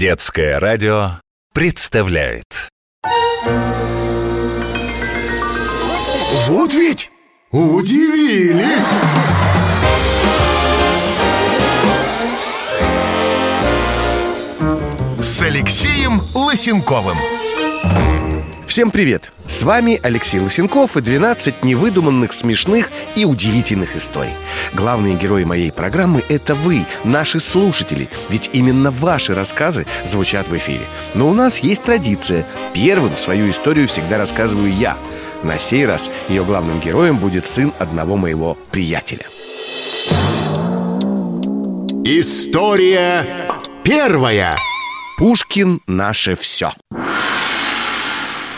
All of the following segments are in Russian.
Детское радио представляет Вот ведь удивили! С Алексеем Лысенковым Всем привет! С вами Алексей Лысенков и 12 невыдуманных, смешных и удивительных историй. Главные герои моей программы – это вы, наши слушатели, ведь именно ваши рассказы звучат в эфире. Но у нас есть традиция. Первым свою историю всегда рассказываю я. На сей раз ее главным героем будет сын одного моего приятеля. История первая Пушкин – наше все.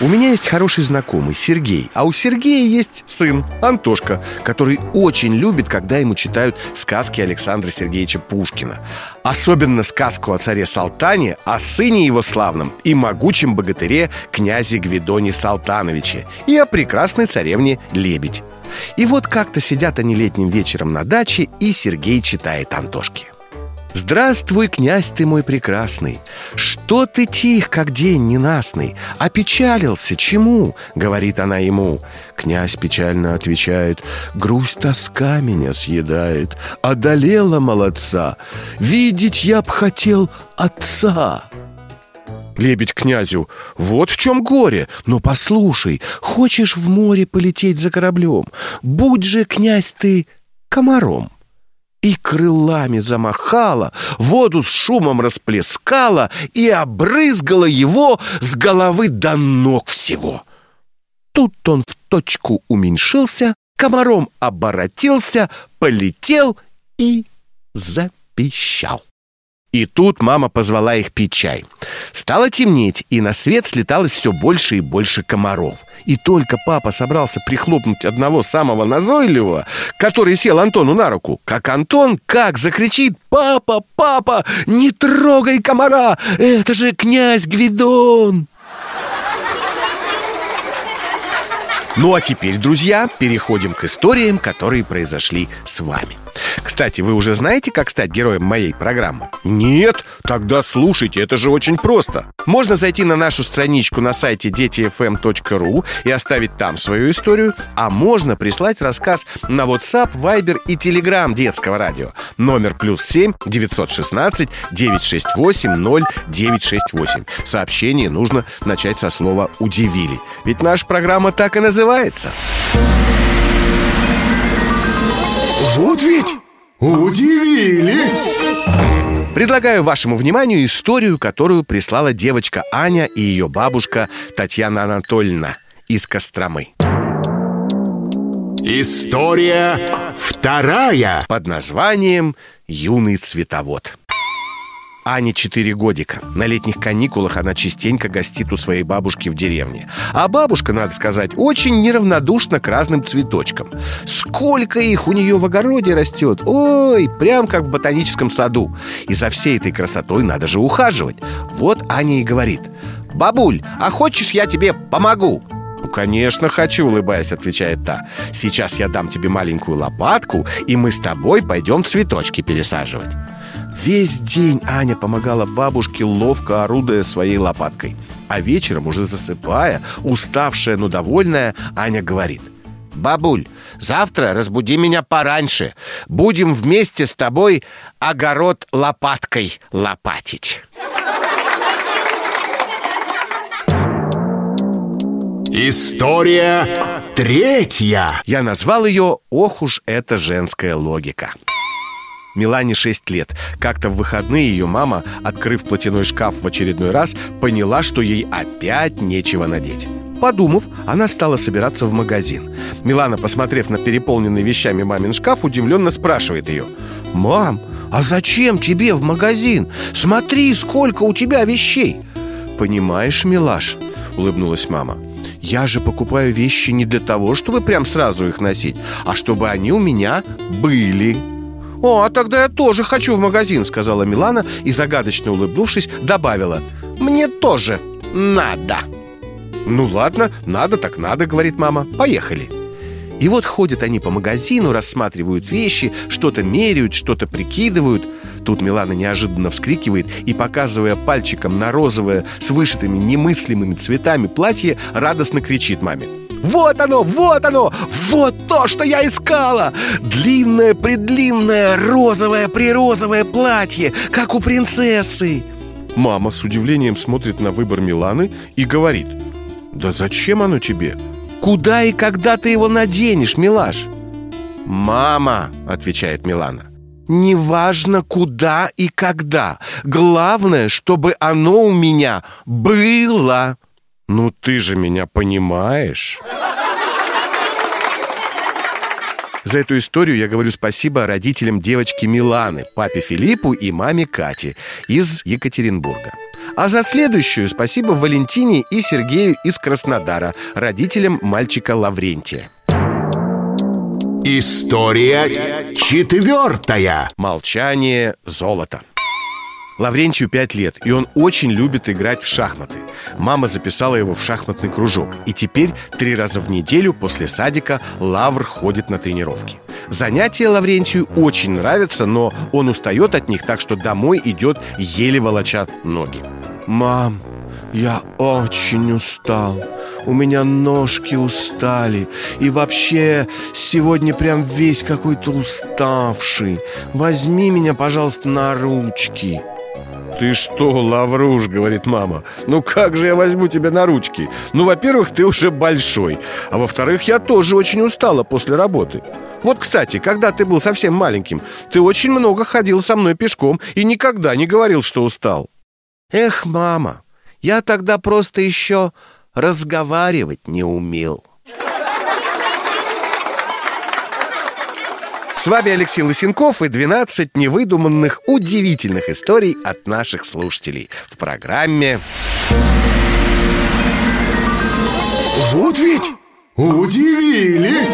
У меня есть хороший знакомый, Сергей А у Сергея есть сын, Антошка Который очень любит, когда ему читают сказки Александра Сергеевича Пушкина. Особенно сказку о царе Салтане О сыне его славном и могучем богатыре князе Гвидоне Салтановиче И о прекрасной царевне Лебедь. И вот как-то сидят они летним вечером на даче И Сергей читает Антошке Здравствуй, князь ты мой прекрасный! Что ты тих, как день ненастный? Опечалился, чему? Говорит она ему. Князь печально отвечает. Грусть тоска меня съедает. Одолела молодца. Видеть я б хотел отца! Лебедь князю Вот в чем горе! Но послушай Хочешь в море полететь за кораблем? Будь же, князь, ты комаром и крылами замахала, воду с шумом расплескала и обрызгала его с головы до ног всего. Тут он в точку уменьшился, комаром оборотился, полетел и запищал. И тут мама позвала их пить чай. Стало темнеть, и на свет слеталось все больше и больше комаров. И только папа собрался прихлопнуть одного самого назойливого, который сел Антону на руку, как Антон как закричит «Папа, папа, не трогай комара! Это же князь Гвидон!» Ну а теперь, друзья, переходим к историям, которые произошли с вами. Кстати, вы уже знаете, как стать героем моей программы? Нет? Тогда слушайте, это же очень просто. Можно зайти на нашу страничку на сайте детифm.ру и оставить там свою историю, а можно прислать рассказ на WhatsApp, Viber и Telegram детского радио. Номер плюс 7 916 968 0968. Сообщение нужно начать со слова «удивили». Ведь наша программа так и называется. Вот ведь удивили! Предлагаю вашему вниманию историю, которую прислала девочка Аня и ее бабушка Татьяна Анатольевна из Костромы. История вторая Под названием «Юный цветовод». Ане 4 годика. На летних каникулах она частенько гостит у своей бабушки в деревне. А бабушка, надо сказать, очень неравнодушна к разным цветочкам. Сколько их у нее в огороде растет! Ой, прям как в ботаническом саду. И за всей этой красотой надо же ухаживать. Вот Аня и говорит. «Бабуль, а хочешь, я тебе помогу?» «Ну, конечно, хочу», — улыбаясь, отвечает та «Сейчас я дам тебе маленькую лопатку, и мы с тобой пойдем цветочки пересаживать». Весь день Аня помогала бабушке, ловко орудуя своей лопаткой. А вечером, уже засыпая, уставшая, но довольная, Аня говорит «Бабуль, завтра разбуди меня пораньше. Будем вместе с тобой огород лопаткой лопатить». История третья Я назвал ее «Ох уж эта женская логика». Милане 6 лет. Как-то в выходные ее мама, открыв платяной шкаф в очередной раз, поняла, что ей опять нечего надеть. Подумав, она стала собираться в магазин. Милана, посмотрев на переполненный вещами мамин шкаф, удивленно спрашивает ее. «Мам, а зачем тебе в магазин? Смотри, сколько у тебя вещей!» «Понимаешь, милаш», — улыбнулась мама, «я же покупаю вещи не для того, чтобы прям сразу их носить, а чтобы они у меня были». «О, а тогда я тоже хочу в магазин», — сказала Милана и, загадочно улыбнувшись, добавила «Мне тоже надо». «Ну ладно, надо так надо», — говорит мама. «Поехали». И вот ходят они по магазину, рассматривают вещи, что-то меряют, что-то прикидывают. Тут Милана неожиданно вскрикивает и, показывая пальчиком на розовое с вышитыми немыслимыми цветами платье, радостно кричит маме. Вот оно, вот оно, вот то, что я искала! Длинное-предлинное розовое-прирозовое платье, как у принцессы! Мама с удивлением смотрит на выбор Миланы и говорит Да зачем оно тебе? Куда и когда ты его наденешь, милаш? «Мама», — отвечает Милана, «неважно куда и когда. Главное, чтобы оно у меня было». «Ну ты же меня понимаешь». За эту историю я говорю спасибо родителям девочки Миланы, папе Филиппу и маме Кате из Екатеринбурга. А за следующую спасибо Валентине и Сергею из Краснодара, родителям мальчика Лаврентия. История четвертая. Молчание золота. Лаврентию 5 лет, и он очень любит играть в шахматы. Мама записала его в шахматный кружок, и теперь три раза в неделю после садика Лавр ходит на тренировки. Занятия Лаврентию очень нравятся, но он устает от них, так что домой идет еле волоча ноги. «Мам, я очень устал. У меня ножки устали. И вообще, сегодня прям весь какой-то уставший. Возьми меня, пожалуйста, на ручки. «Ты что, Лавруш?» — говорит мама. «Ну как же я возьму тебя на ручки? Ну, во-первых, ты уже большой, а во-вторых, я тоже очень устала после работы. Вот, кстати, когда ты был совсем маленьким, ты очень много ходил со мной пешком и никогда не говорил, что устал». «Эх, мама, я тогда просто еще разговаривать не умел. С вами Алексей Лысенков и 12 невыдуманных удивительных историй от наших слушателей в программе Вот ведь удивили!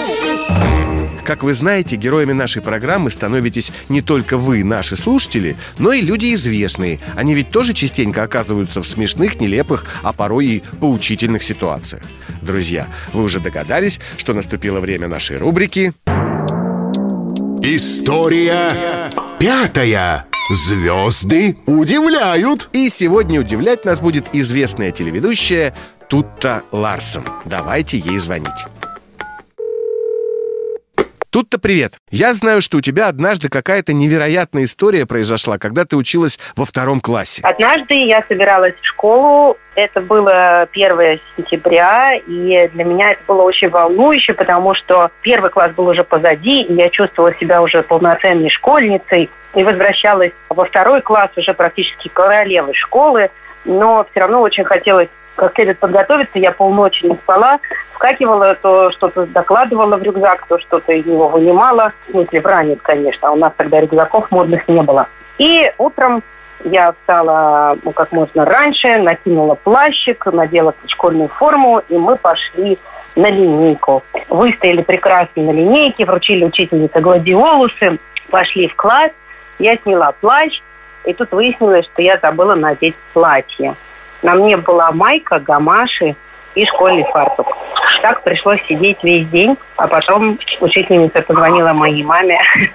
Как вы знаете, героями нашей программы становитесь не только вы, наши слушатели, но и люди известные. Они ведь тоже частенько оказываются в смешных, нелепых, а порой и поучительных ситуациях. Друзья, вы уже догадались, что наступило время нашей рубрики История пятая. Звезды удивляют. И сегодня удивлять нас будет известная телеведущая Тутта Ларсон. Давайте ей звонить. Тут-то привет. Я знаю, что у тебя однажды какая-то невероятная история произошла, когда ты училась во втором классе. Однажды я собиралась в школу. Это было 1 сентября, и для меня это было очень волнующе, потому что первый класс был уже позади, и я чувствовала себя уже полноценной школьницей, и возвращалась во второй класс уже практически королевой школы, но все равно очень хотелось как следует подготовиться. Я полночи не спала, вскакивала, то что-то докладывала в рюкзак, то что-то из него вынимала. В смысле, в ранец, конечно. А у нас тогда рюкзаков модных не было. И утром я встала ну, как можно раньше, накинула плащик, надела школьную форму, и мы пошли на линейку. Выстояли прекрасно на линейке, вручили учительнице гладиолусы, пошли в класс. Я сняла плащ, и тут выяснилось, что я забыла надеть платье. На мне была майка, гамаши и школьный фартук. Так пришлось сидеть весь день, а потом учительница позвонила моей маме.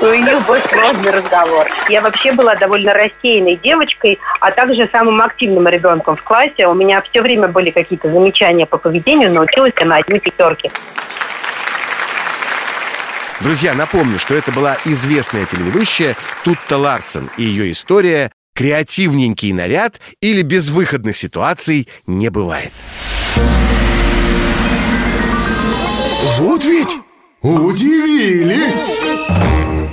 У нее был сложный разговор. Я вообще была довольно рассеянной девочкой, а также самым активным ребенком в классе. У меня все время были какие-то замечания по поведению, но училась я на одни пятерки. Друзья, напомню, что это была известная телеведущая Тутта Ларсон и ее история Креативненький наряд или безвыходных ситуаций не бывает. Вот ведь удивили!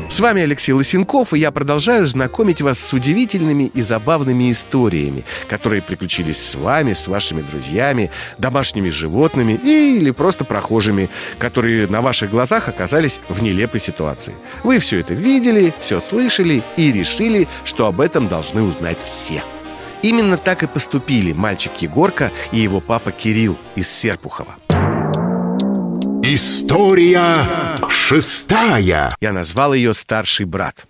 С вами Алексей Лысенков, и я продолжаю знакомить вас с удивительными и забавными историями, которые приключились с вами, с вашими друзьями, домашними животными или просто прохожими, которые на ваших глазах оказались в нелепой ситуации. Вы все это видели, все слышали и решили, что об этом должны узнать все. Именно так и поступили мальчик Егорка и его папа Кирилл из Серпухова. История шестая. Я назвал ее «Старший брат».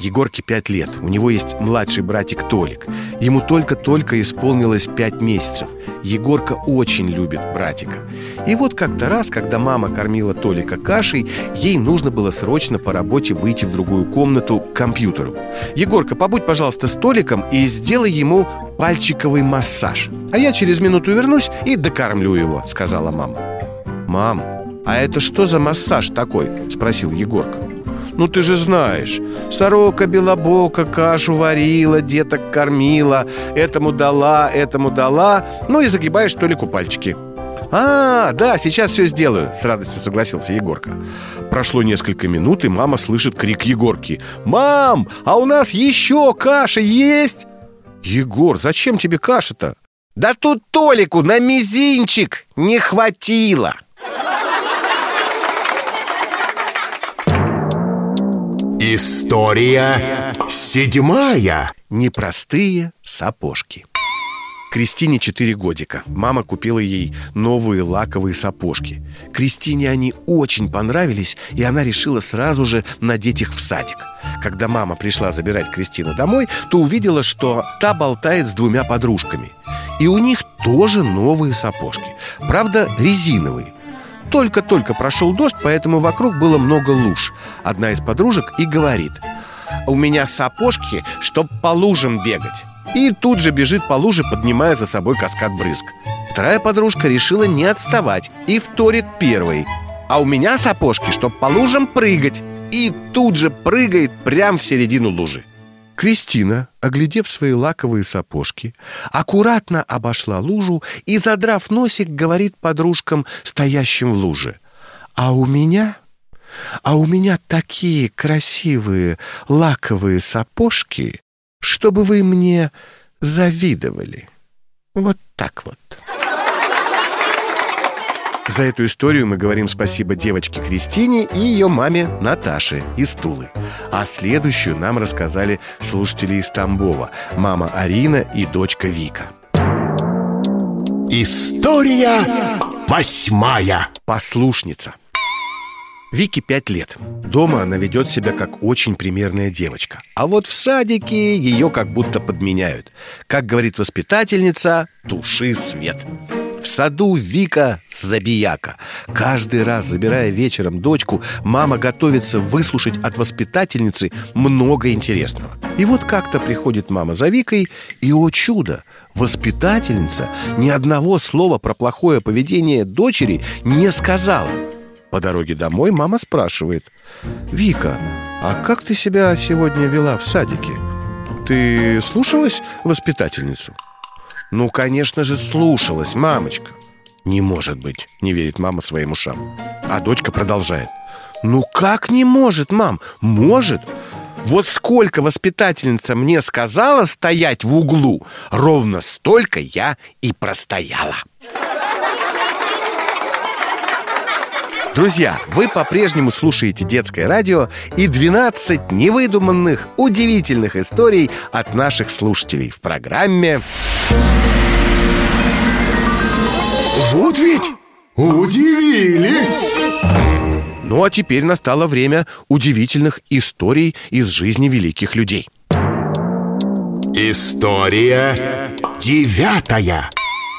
Егорке пять лет. У него есть младший братик Толик. Ему только-только исполнилось пять месяцев. Егорка очень любит братика. И вот как-то раз, когда мама кормила Толика кашей, ей нужно было срочно по работе выйти в другую комнату к компьютеру. Егорка, побудь, пожалуйста, с Толиком и сделай ему пальчиковый массаж. А я через минуту вернусь и докормлю его, сказала мама. Мам, а это что за массаж такой? Спросил Егорка. Ну ты же знаешь, сорока белобока кашу варила, деток кормила, этому дала, этому дала, ну и загибаешь Толику пальчики. «А, да, сейчас все сделаю», — с радостью согласился Егорка Прошло несколько минут, и мама слышит крик Егорки «Мам, а у нас еще каша есть?» «Егор, зачем тебе каша-то?» «Да тут Толику на мизинчик не хватило!» История седьмая Непростые сапожки Кристине 4 годика. Мама купила ей новые лаковые сапожки. Кристине они очень понравились, и она решила сразу же надеть их в садик. Когда мама пришла забирать Кристину домой, то увидела, что та болтает с двумя подружками. И у них тоже новые сапожки. Правда, резиновые – только-только прошел дождь, поэтому вокруг было много луж. Одна из подружек и говорит «У меня сапожки, чтоб по лужам бегать». И тут же бежит по луже, поднимая за собой каскад брызг. Вторая подружка решила не отставать и вторит первой. «А у меня сапожки, чтоб по лужам прыгать». И тут же прыгает прямо в середину лужи. Кристина, оглядев свои лаковые сапожки, аккуратно обошла лужу и, задрав носик, говорит подружкам, стоящим в луже. «А у меня... А у меня такие красивые лаковые сапожки, чтобы вы мне завидовали. Вот так вот». За эту историю мы говорим спасибо девочке Кристине и ее маме Наташе из Тулы. А следующую нам рассказали слушатели из Тамбова, мама Арина и дочка Вика. История восьмая Послушница Вике пять лет. Дома она ведет себя как очень примерная девочка. А вот в садике ее как будто подменяют. Как говорит воспитательница, туши свет. В саду Вика забияка. Каждый раз, забирая вечером дочку, мама готовится выслушать от воспитательницы много интересного. И вот как-то приходит мама за Викой, и, о чудо, воспитательница ни одного слова про плохое поведение дочери не сказала. По дороге домой мама спрашивает «Вика, а как ты себя сегодня вела в садике? Ты слушалась воспитательницу?» Ну, конечно же, слушалась, мамочка Не может быть, не верит мама своим ушам А дочка продолжает Ну как не может, мам? Может вот сколько воспитательница мне сказала стоять в углу, ровно столько я и простояла. Друзья, вы по-прежнему слушаете детское радио и 12 невыдуманных, удивительных историй от наших слушателей в программе Вот ведь удивили! Ну а теперь настало время удивительных историй из жизни великих людей. История девятая.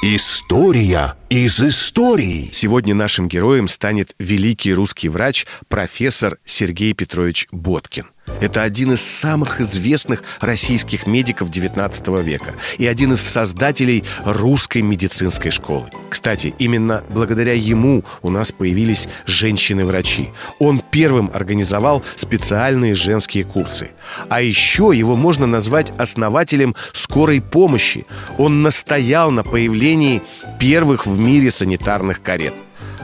История из истории. Сегодня нашим героем станет великий русский врач профессор Сергей Петрович Боткин. Это один из самых известных российских медиков XIX века и один из создателей русской медицинской школы. Кстати, именно благодаря ему у нас появились женщины-врачи. Он первым организовал специальные женские курсы. А еще его можно назвать основателем скорой помощи. Он настоял на появлении первых в мире санитарных карет.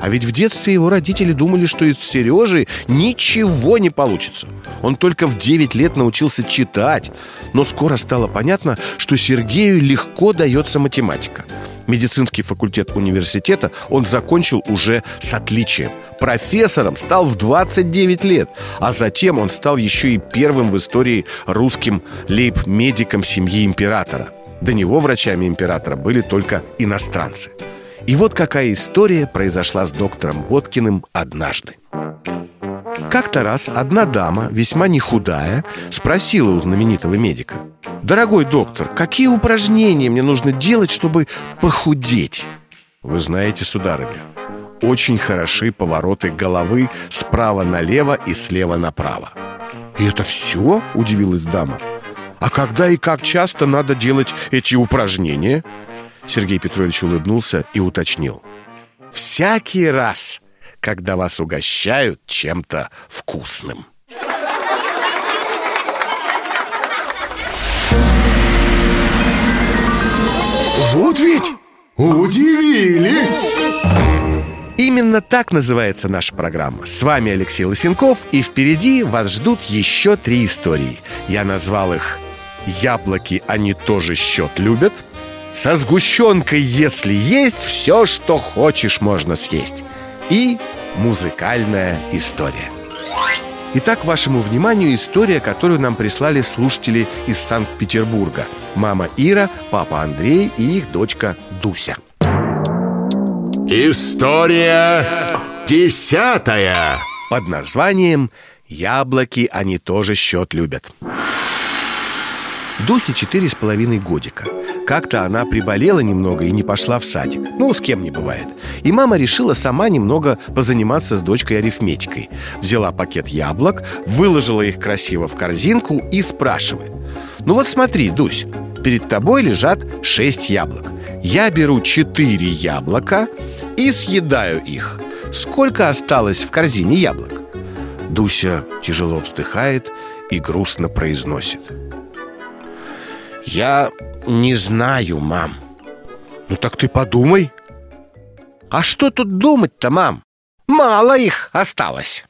А ведь в детстве его родители думали, что из Сережи ничего не получится. Он только в 9 лет научился читать. Но скоро стало понятно, что Сергею легко дается математика. Медицинский факультет университета он закончил уже с отличием. Профессором стал в 29 лет, а затем он стал еще и первым в истории русским лейб-медиком семьи императора. До него врачами императора были только иностранцы – и вот какая история произошла с доктором Боткиным однажды. Как-то раз одна дама, весьма не худая, спросила у знаменитого медика «Дорогой доктор, какие упражнения мне нужно делать, чтобы похудеть?» Вы знаете, сударыня, очень хороши повороты головы справа налево и слева направо «И это все?» – удивилась дама «А когда и как часто надо делать эти упражнения?» Сергей Петрович улыбнулся и уточнил «Всякий раз, когда вас угощают чем-то вкусным. Вот ведь удивили! Именно так называется наша программа. С вами Алексей Лысенков, и впереди вас ждут еще три истории. Я назвал их «Яблоки они тоже счет любят», «Со сгущенкой, если есть, все, что хочешь, можно съесть» и музыкальная история. Итак, вашему вниманию история, которую нам прислали слушатели из Санкт-Петербурга. Мама Ира, папа Андрей и их дочка Дуся. История десятая Под названием «Яблоки они тоже счет любят». Дусе четыре с половиной годика – как-то она приболела немного и не пошла в садик. Ну, с кем не бывает. И мама решила сама немного позаниматься с дочкой арифметикой. Взяла пакет яблок, выложила их красиво в корзинку и спрашивает. Ну вот смотри, Дусь, перед тобой лежат шесть яблок. Я беру четыре яблока и съедаю их. Сколько осталось в корзине яблок? Дуся тяжело вздыхает и грустно произносит. Я не знаю, мам. Ну так ты подумай. А что тут думать-то, мам? Мало их осталось.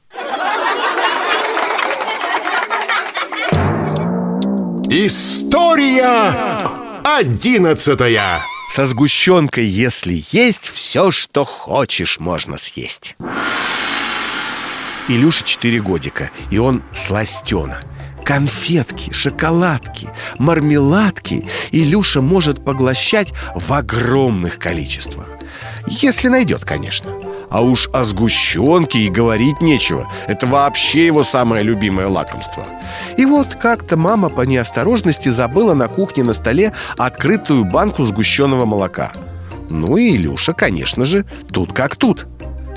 История одиннадцатая. Со сгущенкой, если есть, все, что хочешь, можно съесть. Илюше 4 годика, и он сластена – Конфетки, шоколадки, мармеладки Илюша может поглощать в огромных количествах. Если найдет, конечно. А уж о сгущенке и говорить нечего. Это вообще его самое любимое лакомство. И вот как-то мама по неосторожности забыла на кухне на столе открытую банку сгущенного молока. Ну и Илюша, конечно же, тут как тут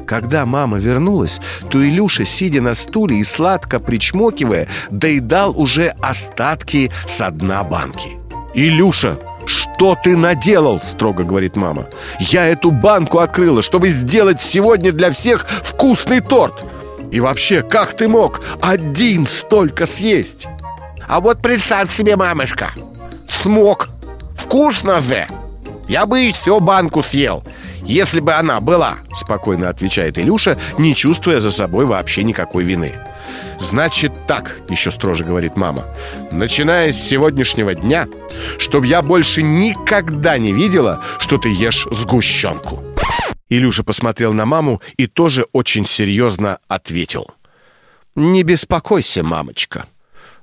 когда мама вернулась, то Илюша, сидя на стуле и сладко причмокивая, доедал уже остатки с дна банки. «Илюша, что ты наделал?» – строго говорит мама. «Я эту банку открыла, чтобы сделать сегодня для всех вкусный торт. И вообще, как ты мог один столько съесть?» «А вот представь себе, мамочка, смог. Вкусно же! Я бы всю банку съел. Если бы она была, спокойно отвечает Илюша, не чувствуя за собой вообще никакой вины. Значит так, еще строже говорит мама Начиная с сегодняшнего дня Чтоб я больше никогда не видела, что ты ешь сгущенку Илюша посмотрел на маму и тоже очень серьезно ответил Не беспокойся, мамочка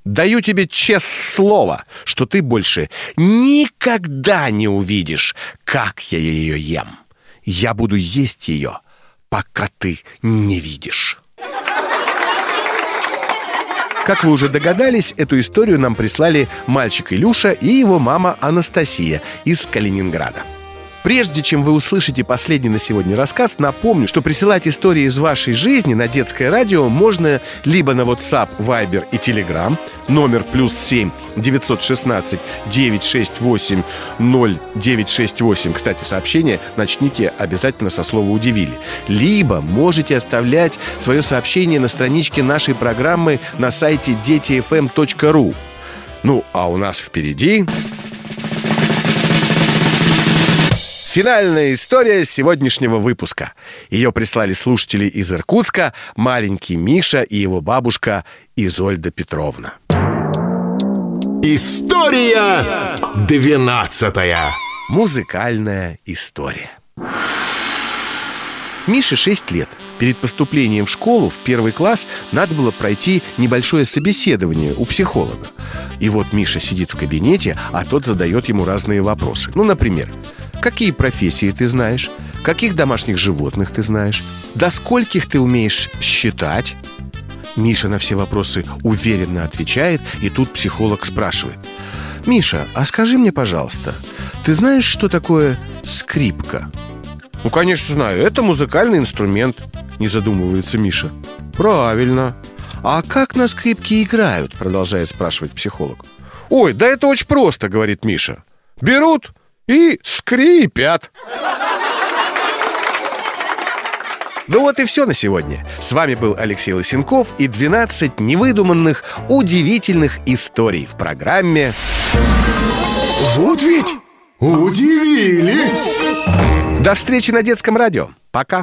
Даю тебе честное слово, что ты больше никогда не увидишь, как я ее ем. Я буду есть ее, пока ты не видишь. Как вы уже догадались, эту историю нам прислали мальчик Илюша и его мама Анастасия из Калининграда. Прежде чем вы услышите последний на сегодня рассказ, напомню, что присылать истории из вашей жизни на детское радио можно либо на WhatsApp, Viber и Telegram, номер плюс 7 916 968 0968. Кстати, сообщение начните обязательно со слова «удивили». Либо можете оставлять свое сообщение на страничке нашей программы на сайте детифм.ру. Ну, а у нас впереди... Финальная история сегодняшнего выпуска. Ее прислали слушатели из Иркутска, маленький Миша и его бабушка Изольда Петровна. История двенадцатая. Музыкальная история. Мише 6 лет. Перед поступлением в школу в первый класс надо было пройти небольшое собеседование у психолога. И вот Миша сидит в кабинете, а тот задает ему разные вопросы. Ну, например, Какие профессии ты знаешь? Каких домашних животных ты знаешь? До скольких ты умеешь считать? Миша на все вопросы уверенно отвечает, и тут психолог спрашивает. Миша, а скажи мне, пожалуйста, ты знаешь, что такое скрипка? Ну, конечно, знаю. Это музыкальный инструмент, не задумывается Миша. Правильно. А как на скрипке играют? Продолжает спрашивать психолог. Ой, да это очень просто, говорит Миша. Берут и скрипят. Ну вот и все на сегодня. С вами был Алексей Лысенков и 12 невыдуманных, удивительных историй в программе Вот ведь удивили! До встречи на детском радио. Пока.